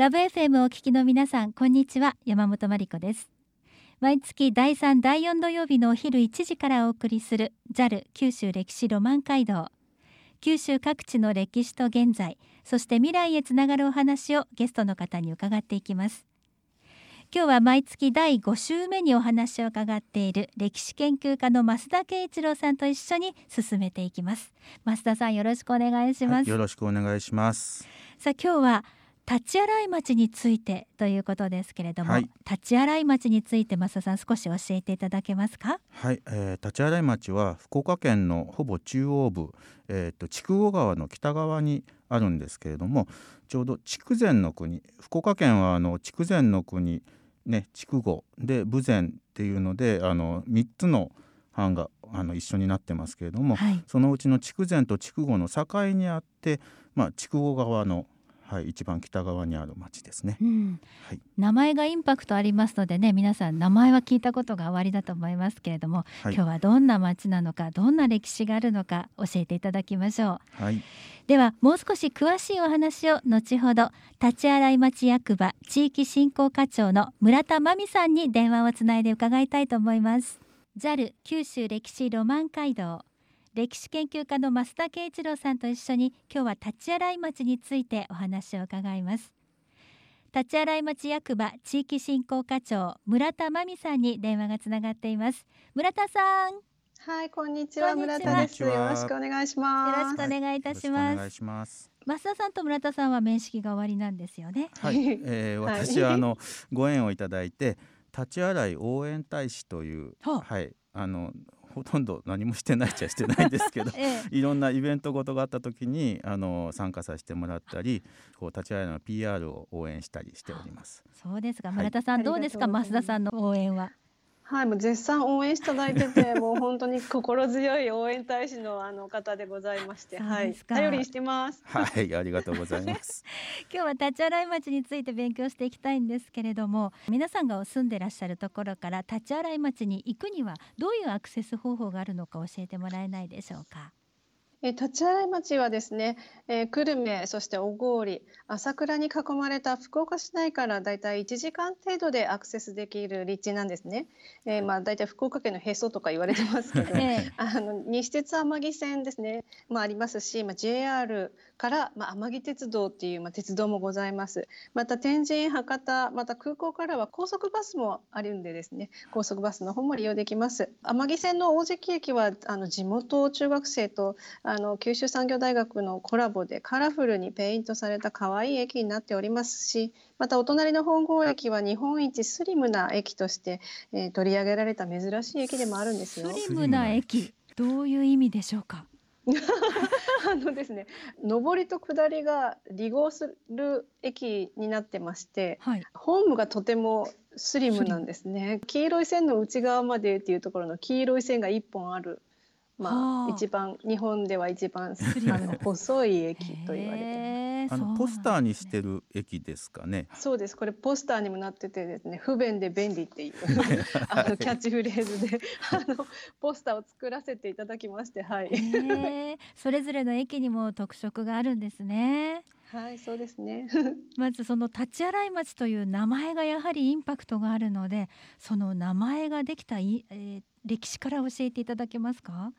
ラブ FM をお聞きの皆さんこんにちは。山本真理子です。毎月第3第4土曜日のお昼1時からお送りする JAL 九州歴史ロマン街道。九州各地の歴史と現在そして未来へつながるお話をゲストの方に伺っていきます。今日は毎月第5週目にお話を伺っている歴史研究家の増田圭一郎さんと一緒に進めていきます。増田さんよろしくお願いします、はい、よろしくお願いします。さあ今日は立ち洗い町についてということですけれども、はい、立ち洗い町について増田さん少し教えていただけますか？はい、えー、立ち洗い町は福岡県のほぼ中央部、えーと、筑後川の北側にあるんですけれどもちょうど筑前の国福岡県はあの筑前の国ね筑後で豊前っていうのであの3つの藩があの一緒になってますけれども、はい、そのうちの筑前と筑後の境にあって、まあ、筑後川のはい、一番北側にある町ですね、うん、はい、名前がインパクトありますのでね皆さん名前は聞いたことがおありだと思いますけれども、はい、今日はどんな町なのかどんな歴史があるのか教えていただきましょう、はい、ではもう少し詳しいお話を後ほど立ち洗い町役場地域振興課長の村田真美さんに電話をつないで伺いたいと思います。JAL 九州歴史ロマン街道歴史研究家の増田圭一郎さんと一緒に今日は立ち洗い町についてお話を伺います。立ち洗い町役場地域振興課長村田真美さんに電話がつながっています。村田さん。はいこんにちは村田です。よろしくお願いします。よろしくお願いいたします、はい、します。増田さんと村田さんは面識が終わりなんですよね。はい、えー、私はあのご縁をいただいて立ち洗い応援大使という、はいあのほとんど何もしてないっちゃしてないですけど、ええ、いろんなイベントごとがあった時にあの参加させてもらったりこう立ち会いの PR を応援したりしております。そうですか。村田さん、はい、どうですか？増田さんの応援は。はい、もう絶賛応援していただいてて、もう本当に心強い応援大使のあの方でございまして、はい、頼りにしてます。はい、ありがとうございます。今日は立ち洗い町について勉強していきたいんですけれども、皆さんが住んでらっしゃるところから立ち洗い町に行くにはどういうアクセス方法があるのか教えてもらえないでしょうか？え立ち洗い町はですね、えー、久留米そして小郡朝倉に囲まれた福岡市内からだいたい1時間程度でアクセスできる立地なんですね。えー、まあだいたい福岡県のへそとか言われてますけど、あの西鉄天城線ですね、まあ、ありますし、まあ、JR から、まあ、天城鉄道っていう、まあ、鉄道もございます。また天神博多また空港からは高速バスもあるんでですね高速バスの方も利用できます。天城線の大関駅はあの地元中学生とあの九州産業大学のコラボでカラフルにペイントされた可愛い駅になっておりますしまたお隣の本郷駅は日本一スリムな駅として、えー、取り上げられた珍しい駅でもあるんですよ。スリムな駅どういう意味でしょうか？あのですね上りと下りが離合する駅になってまして、はい、ホームがとてもスリムなんですね。黄色い線の内側までっていうところの黄色い線が一本あるまあ、一番日本では一番あの細い駅と言われてあのポスターにしてる駅ですかね。そうです。これポスターにもなっててですね、不便で便利っていう あのキャッチフレーズであのポスターを作らせていただきまして、はい。それぞれの駅にも特色があるんですね。はい、そうですね。まずその立ち洗い町という名前がやはりインパクトがあるので、その名前ができたい、えー、歴史から教えていただけますか？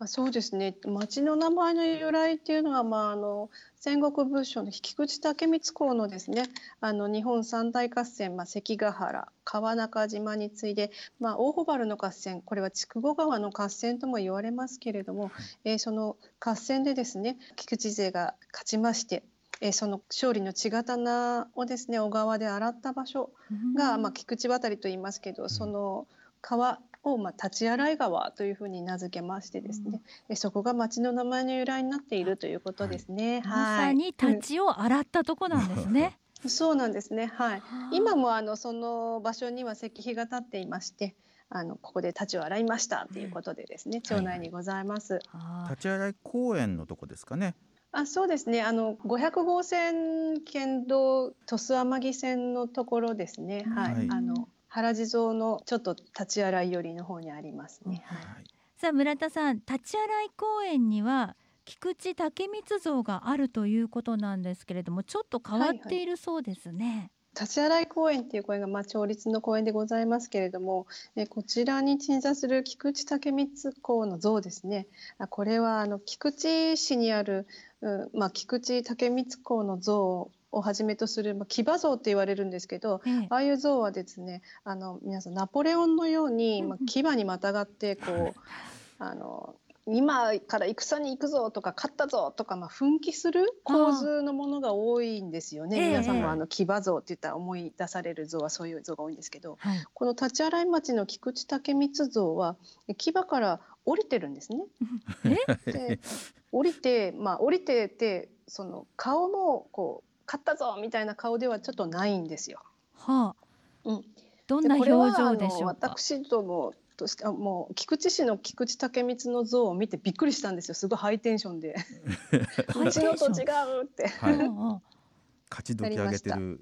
あそうですね。町の名前の由来っていうのは、まあ、あの戦国武将の引口武光公のですね。あの日本三大合戦、まあ、関ヶ原川中島に次いで、まあ、大穂原の合戦これは筑後川の合戦とも言われますけれども、はい、えー、その合戦でですね菊池勢が勝ちましてえー、その勝利の血刀をですね小川で洗った場所が、まあ、菊池渡りと言いますけどその川を、まあ、立ち洗い川というふうに名付けましてですね、うん、そこが町の名前の由来になっているということですね。はい、まさに立ちを洗ったとこなんですね。そうなんですね。はい。今もあのその場所には石碑が立っていまして。あのここで立ちを洗いましたということでですね、町内にございます。はい、立ち洗い公園のとこですかね。あそうですねあの500号線県道鳥栖天城線のところですね、はい、はい、あの原地蔵のちょっと立ち洗い寄りの方にありますね。はい、さあ村田さん立ち洗い公園には菊池武光像があるということなんですけれどもちょっと変わっているそうですね。はいはい立洗公園っていう公園がまあ町立の公園でございますけれども、えこちらに鎮座する菊池武光公の像ですね。これはあの菊池市にある、うまあ、菊池武光公の像をはじめとする、まあ、騎馬像って言われるんですけど、ええ、ああいう像はですねあの皆さんナポレオンのように、まあ、騎馬にまたがってこう、あの今から戦に行くぞとか勝ったぞとか、まあ、奮起する構図のものが多いんですよね。皆さんもあの騎馬像って言ったら思い出される像はそういう像が多いんですけど、はい、この立洗町の菊池武光像は騎馬から降りてるんですね。で降りてまあ降りててその顔もこう勝ったぞみたいな顔ではちょっとないんですよ。はあ、うん、どんな表情でしょうか？私どもとしてあもう菊池市の菊池武光の像を見てびっくりしたんですよ。すごいハイテンションで。うちのと違うって、はい、勝ち時上げてる。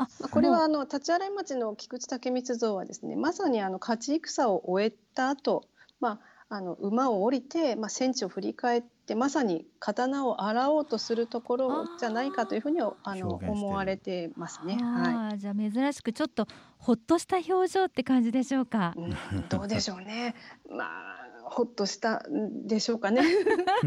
あこれはあの立洗町の菊池武光像はですねまさにあの勝ち戦を終えた後、まああの馬を降りて、まあ、戦地を振り返ってまさに刀を洗おうとするところじゃないかというふうにあの思われてますね。はい、じゃあ珍しくちょっとほっとした表情って感じでしょうか？うん、どうでしょうね。まあほっとしたでしょうかね。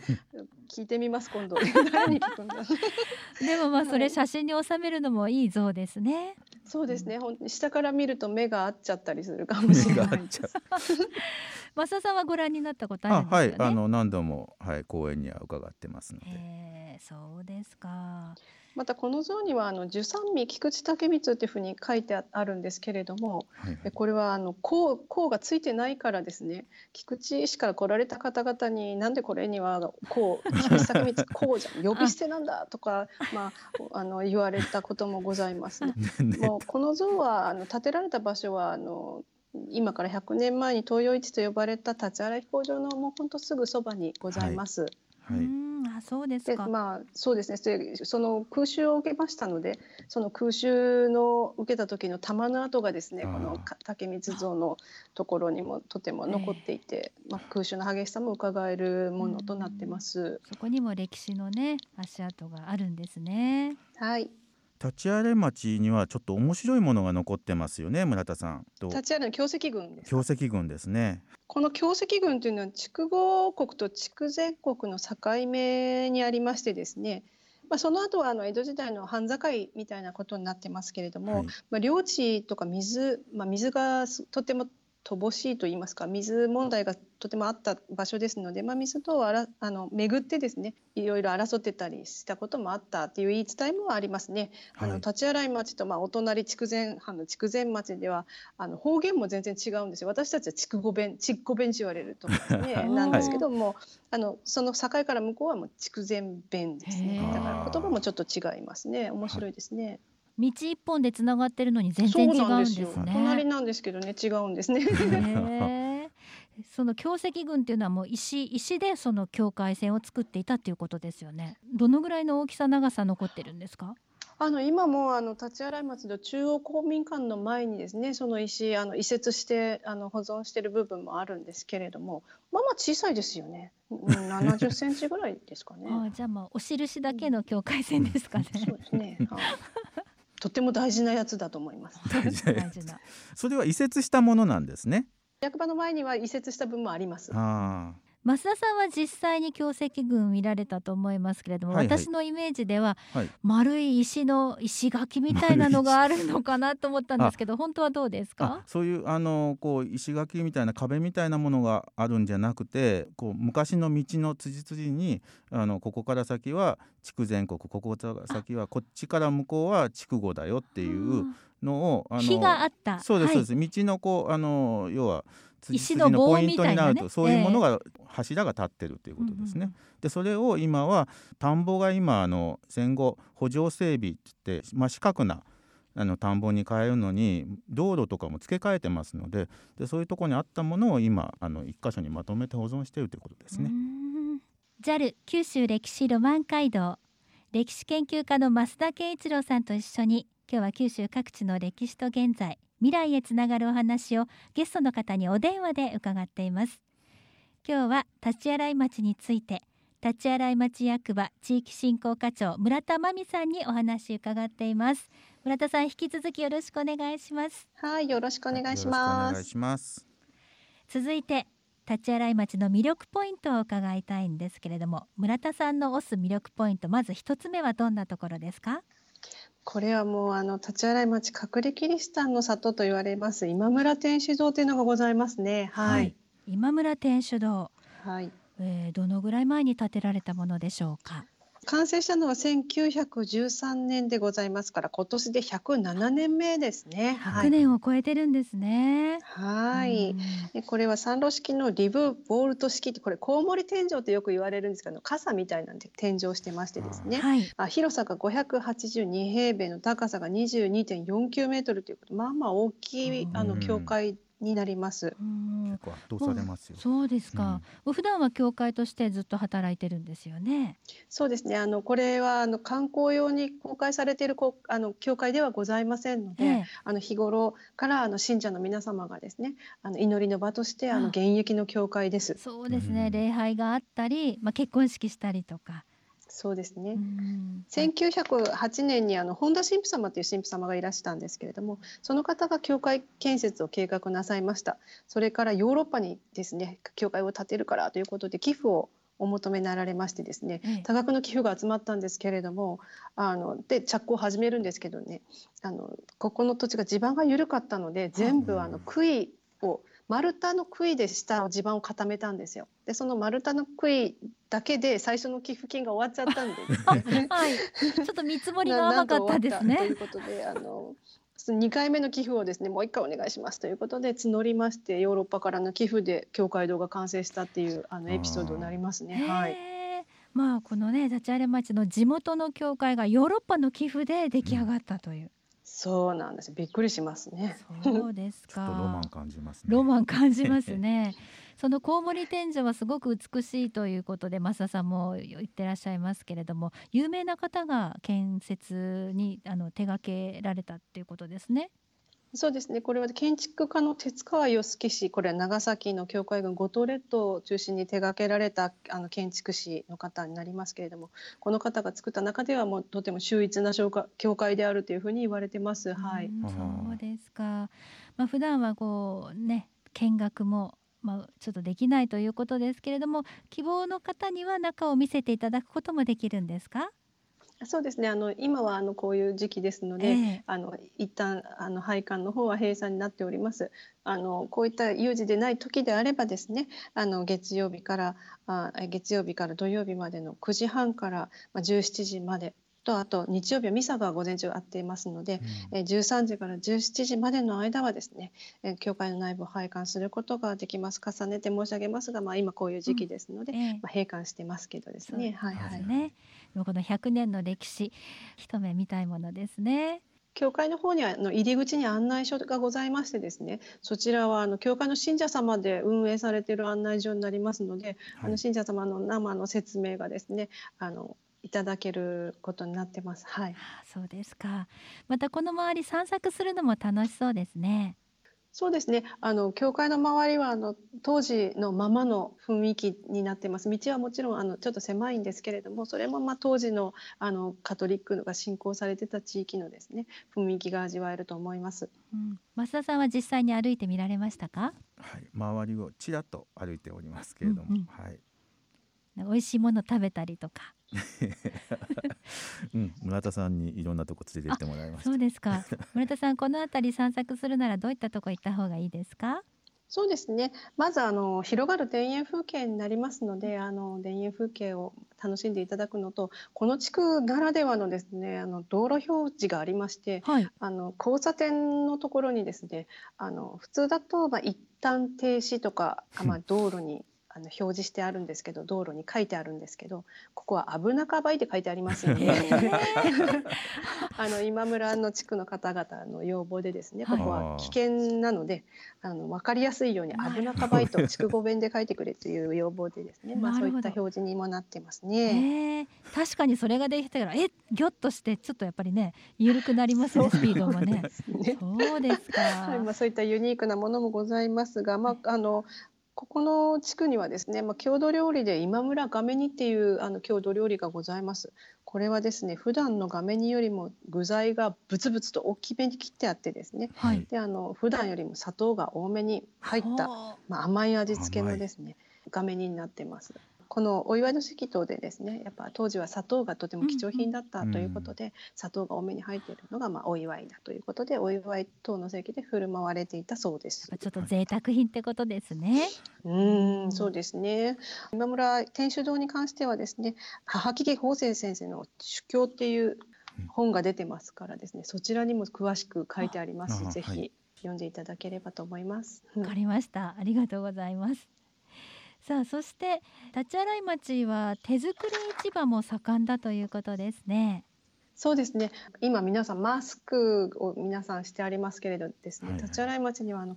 聞いてみます今度。でもまあそれ写真に収めるのもいい像ですね。そうですね。ほん下から見ると目が合っちゃったりするかもしれない。増田さんはご覧になったことあるんですよね。はい、あの何度もはい公園には伺ってますので。えー、そうですか。またこの像にはあの十三味菊池武光っていうふうに書いてあるんですけれども、はいはい、これはあの甲甲がついてないからですね菊池市から来られた方々になんでこれには甲菊池武光 甲じゃん呼び捨てなんだとかまああの言われたこともございますね。もうこの像はあの建てられた場所はあの今から100年前に東洋市と呼ばれた立原飛行場のもう本当すぐそばにございます。はいはい、あそうですか。まあそうですね。その空襲を受けましたので、その空襲の受けた時の弾の跡がですね、この竹光像のところにもとても残っていて、えー、まあ空襲の激しさも伺えるものとなってます。そこにも歴史のね足跡があるんですね。はい。立荒町にはちょっと面白いものが残ってますよね村田さん。立荒の京石群です京石群ですね。この京石群というのは筑後国と筑前国の境目にありましてですねまあ、その後はあの江戸時代の藩境みたいなことになってますけれども、はい、まあ、領地とか水、まあ、水がとても乏しいと言いますか水問題がとてもあった場所ですので、まあ、水とあらあの巡ってですねいろいろ争ってたりしたこともあったっていう言い伝えもありますね。はい、あの立洗町とまあお隣筑前藩の筑前町ではあの方言も全然違うんですよ。私たちは筑後弁筑後弁って言われるとですね なんですけども、はい、あのその境から向こうはもう筑前弁ですね。だから言葉もちょっと違いますね。面白いですね。はい道一本でつながってるのに全然違うんですね。隣なんですけどね違うんですね。その京石群っていうのはもう石石でその境界線を作っていたっていうことですよね。どのぐらいの大きさ長さ残ってるんですか？あの今もあの立洗町の中央公民館の前にですねその石あの移設してあの保存している部分もあるんですけれどもまあまあ小さいですよね70センチぐらいですかねあじゃあまあお印だけの境界線ですかね、うん、そうですね、はあとても大事なやつだと思います。大事なそれは移設したものなんですね。役場の前には移設した分もあります。あ増田さんは実際に京石群見られたと思いますけれども、はいはい、私のイメージでは、はい、丸い石の石垣みたいなのがあるのかなと思ったんですけど本当はどうですか？そういうあのこう石垣みたいな壁みたいなものがあるんじゃなくてこう昔の道の辻々にあのここから先は筑前国ここから先はこっちから向こうは筑後だよっていうのをあの火があった。そうです、そうです。道のこうあの要は石のポイントになると、ね、そういうものが、柱が立ってるということですね。でそれを今は田んぼが今あの戦後補助整備ってまあ、四角なあの田んぼに変えるのに道路とかも付け替えてますのででそういうところにあったものを今あの一箇所にまとめて保存しているということですね。JAL 九州歴史ロマン街道歴史研究家の増田健一郎さんと一緒に今日は九州各地の歴史と現在未来へつながるお話をゲストの方にお電話で伺っています。今日は立ち洗い町について立ち洗い町役場地域振興課長村田真美さんにお話伺っています。村田さん引き続きよろしくお願いします。はいよろしくお願いします。続いて立ち洗い町の魅力ポイントを伺いたいんですけれども村田さんの推す魅力ポイントまず一つ目はどんなところですかこれはもうあの立ち洗い町隠れキリシタンの里と言われます。今村天主堂というのがございますね。はい、はい、今村天主堂。はい、えー、どのぐらい前に建てられたものでしょうか？完成したのは1913年でございますから今年で107年目ですね。100年を超えてるんですね。はい。でこれは三路式のリブボールト式ってこれコウモリ天井ってよく言われるんですけど傘みたいなんで天井してましてですね。はい、あ広さが582平米の高さが22.49メートルということまあまあ大きいあの教会になります。結構圧倒されますよ。そうですか。うん、普段は教会としてずっと働いてるんですよね。そうですね。あのこれはあの観光用に公開されているこあの教会ではございませんので、ええ、あの日頃からあの信者の皆様がですね、あの祈りの場としてあの現役の教会です。そうですね。礼拝があったり、まあ結婚式したりとか。そうですね。1908年にあの本田神父様という神父様がいらしたんですけれども、その方が教会建設を計画なさいました。それからヨーロッパにですね、教会を建てるからということで寄付をお求めになられましてですね、多額の寄付が集まったんですけれども、あので着工を始めるんですけどね、あのここの土地が地盤が緩かったので全部あの杭を丸太の杭で下の地盤を固めたんですよ。でその丸太の杭だけで最初の寄付金が終わっちゃったんで、ね、はい、ちょっと見積もりが甘かったですね。ということであの2回目の寄付をですねもう1回お願いしますということで募りましてヨーロッパからの寄付で教会堂が完成したっていうあのエピソードになりますね。はい。まあこのね立ち荒れ町の地元の教会がヨーロッパの寄付で出来上がったという。そうなんです。びっくりしますね。そうですか。ロマン感じますね。ロマン感じますね。そのコウモリ天井はすごく美しいということで増田さんも言ってらっしゃいますけれども、有名な方が建設にあの手掛けられたっていうことですね。そうですね。これは建築家の鉄川義樹氏これは長崎の教会群五島列島を中心に手がけられたあの建築士の方になりますけれどもこの方が作った中ではもうとても秀逸な教会であるというふうに言われてます。はい、そうですか、まあ、普段はこうね見学もまあ、ちょっとできないということですけれども希望の方には中を見せていただくこともできるんですか？そうですね。あの今はあのこういう時期ですので、えー、あの一旦あの配管の方は閉鎖になっております。あのこういった有事でない時であればですね、あの月曜日からあ月曜日から土曜日までの9時半からまあ17時までとあと日曜日はミサが午前中あっていますので、うん、え13時から17時までの間はですね、え教会の内部を拝観することができます。重ねて申し上げますが、まあ、今こういう時期ですので、うん。えまあ、閉館してますけどですね。はいはい。ねこの100年の歴史一目見たいものですね。教会の方にはあの入り口に案内所がございましてですねそちらはあの教会の信者様で運営されている案内所になりますので、はい、あの信者様の生の説明がですねあのいただけることになってます。はい。そうですか。またこの周り散策するのも楽しそうですね。そうですね。あの教会の周りはあの当時のままの雰囲気になってます。道はもちろんあのちょっと狭いんですけれども、それもまあ当時のあのカトリックが信仰されてた地域のですね雰囲気が味わえると思います。うん、増田さんは実際に歩いてみられましたか？はい、周りをちらっと歩いておりますけれども、うんうん、はい。美味しいもの食べたりとか。うん、村田さんにいろんなとこ連れて行ってもらいましそうですか。村田さん、この辺り散策するならどういったとこ行った方がいいですか？そうですね。まずあの広がる田園風景になりますので、あの田園風景を楽しんでいただくのと、この地区ならではのですね、あの道路表示がありまして、はい、あの交差点のところにですね、あの普通だとまあ一旦停止とか、まあ道路にあの表示してあるんですけど道路に書いてあるんですけどここは危なかばいって書いてありますよね。あの今村の地区の方々の要望でですねここは危険なのであの分かりやすいように危なかばいと筑後弁で書いてくれという要望でですね、まあ、そういった表示にもなってますね。確かにそれができたらえぎょっとしてちょっとやっぱりね緩くなりますねスピードもね。そうですか、はい。まあ、そういったユニークなものもございますが、まあ、あのここの地区にはですね、まあ、郷土料理で今村がめ煮っていうあの郷土料理がございます。これはですね普段のがめ煮よりも具材がブツブツと大きめに切ってあってですね、はい、であの普段よりも砂糖が多めに入った、まあ、甘い味付けのですねがめ煮になってます。このお祝いの席等でですねやっぱ当時は砂糖がとても貴重品だったということで、うんうん、砂糖が多めに入っているのがまあお祝いだということでお祝い等の席で振る舞われていたそうです。ちょっと贅沢品ってことですね。うんそうですね。今村天主堂に関してはですね母木家法生先生の主教っていう本が出てますからですねそちらにも詳しく書いてありますぜひ読んでいただければと思います。わかりました。ありがとうございます。さあそして立洗町は手作り市場も盛んだということですね。そうですね。今皆さんマスクを皆さんしてありますけれどですね、はいはい、立洗町にはあの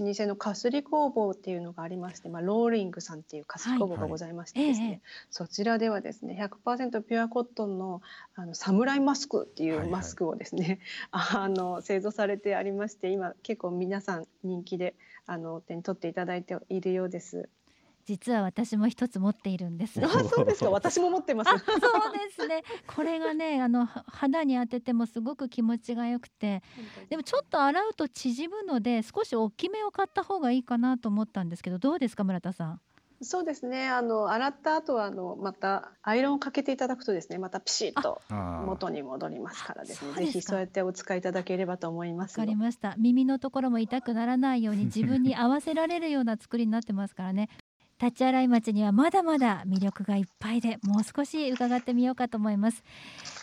老舗のかすり工房っていうのがありまして、まあ、ローリングさんっていうかすり工房がございましてですね、はいはい、そちらではですね100%ピュアコットンのあのサムライマスクっていうマスクをですね、はいはい、あの製造されてありまして今結構皆さん人気であの手に取っていただいているようです。実は私も一つ持っているんです。あ、そうですか。私も持ってます。そうですね。これがね、あの肌に当ててもすごく気持ちが良くて、でもちょっと洗うと縮むので、少し大きめを買った方がいいかなと思ったんですけど、どうですか村田さん？そうですね。あの洗った後はあのまたアイロンをかけていただくとですね、またピシッと元に戻りますからですね。ぜひそうやってお使いいただければと思います。わかりました。耳のところも痛くならないように自分に合わせられるような作りになってますからね。立ち洗い町にはまだまだ魅力がいっぱいでもう少し伺ってみようかと思います。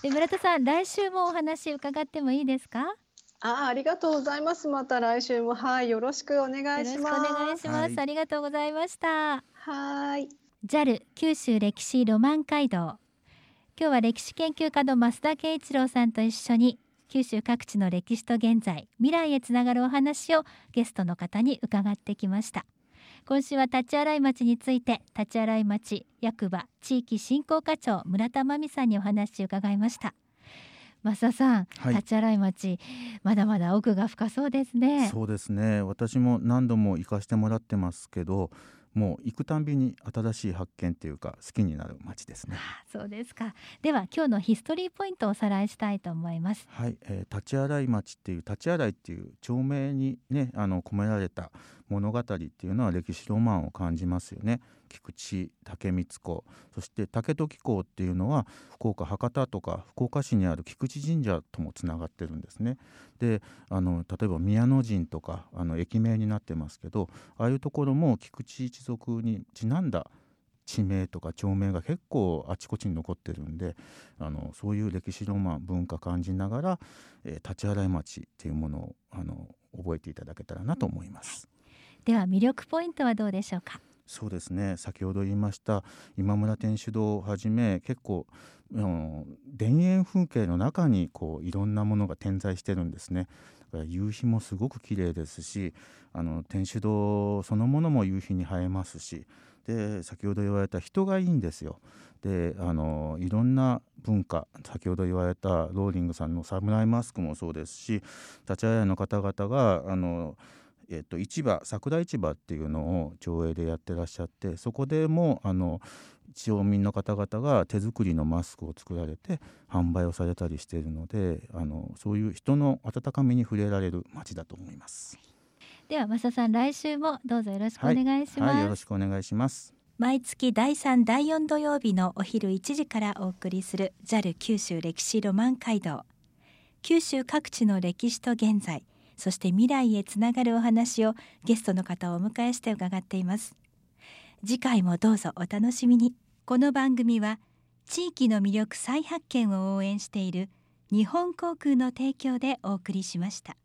で村田さん来週もお話伺ってもいいですか？あありがとうございます。また来週も。はいよろしくお願いします。お願いします、はい、ありがとうございました。はい。JAL 九州歴史ロマン街道。今日は歴史研究家の増田圭一郎さんと一緒に九州各地の歴史と現在未来へつながるお話をゲストの方に伺ってきました今週は立ち洗い町について立ち洗い町役場地域振興課長村田真美さんにお話を伺いました。増田さん、はい、立ち洗い町まだまだ奥が深そうですね。そうですね。私も何度も行かしてもらってますけどもう行くたんびに新しい発見っていうか好きになる街ですね。そうですか。では今日のヒストリーポイントをおさらいしたいと思います。はい、えー、立ち洗い町っていう立ち洗いっていう町名にねあの込められた物語っていうのは歴史ロマンを感じますよね。菊池竹光公そして竹時公っていうのは福岡博多とか福岡市にある菊池神社ともつながってるんですね。であの例えば宮野神とかあの駅名になってますけどああいうところも菊池一族にちなんだ地名とか町名が結構あちこちに残ってるんであのそういう歴史ロマン文化感じながら、えー、立ち洗い町っていうものをあの覚えていただけたらなと思います。では魅力ポイントはどうでしょうか？そうですね先ほど言いました今村天主堂をはじめ結構田園風景の中にこういろんなものが点在してるんですね。夕日もすごく綺麗ですしあの天主堂そのものも夕日に映えますしで先ほど言われた人がいいんですよ。であのいろんな文化先ほど言われたローリングさんのサムライマスクもそうですし立ち会いの方々があのえっと、市場桜市場っていうのを町営でやってらっしゃってそこでもあの町民の方々が手作りのマスクを作られて販売をされたりしているのであのそういう人の温かみに触れられる街だと思います。では増田さん来週もどうぞよろしくお願いします、はいはい、よろしくお願いします。毎月第3第4土曜日のお昼1時からお送りする JAL 九州歴史ロマン街道。九州各地の歴史と現在そして未来へつながるお話をゲストの方をお迎えして伺っています。次回もどうぞお楽しみに。この番組は地域の魅力再発見を応援している日本航空の提供でお送りしました。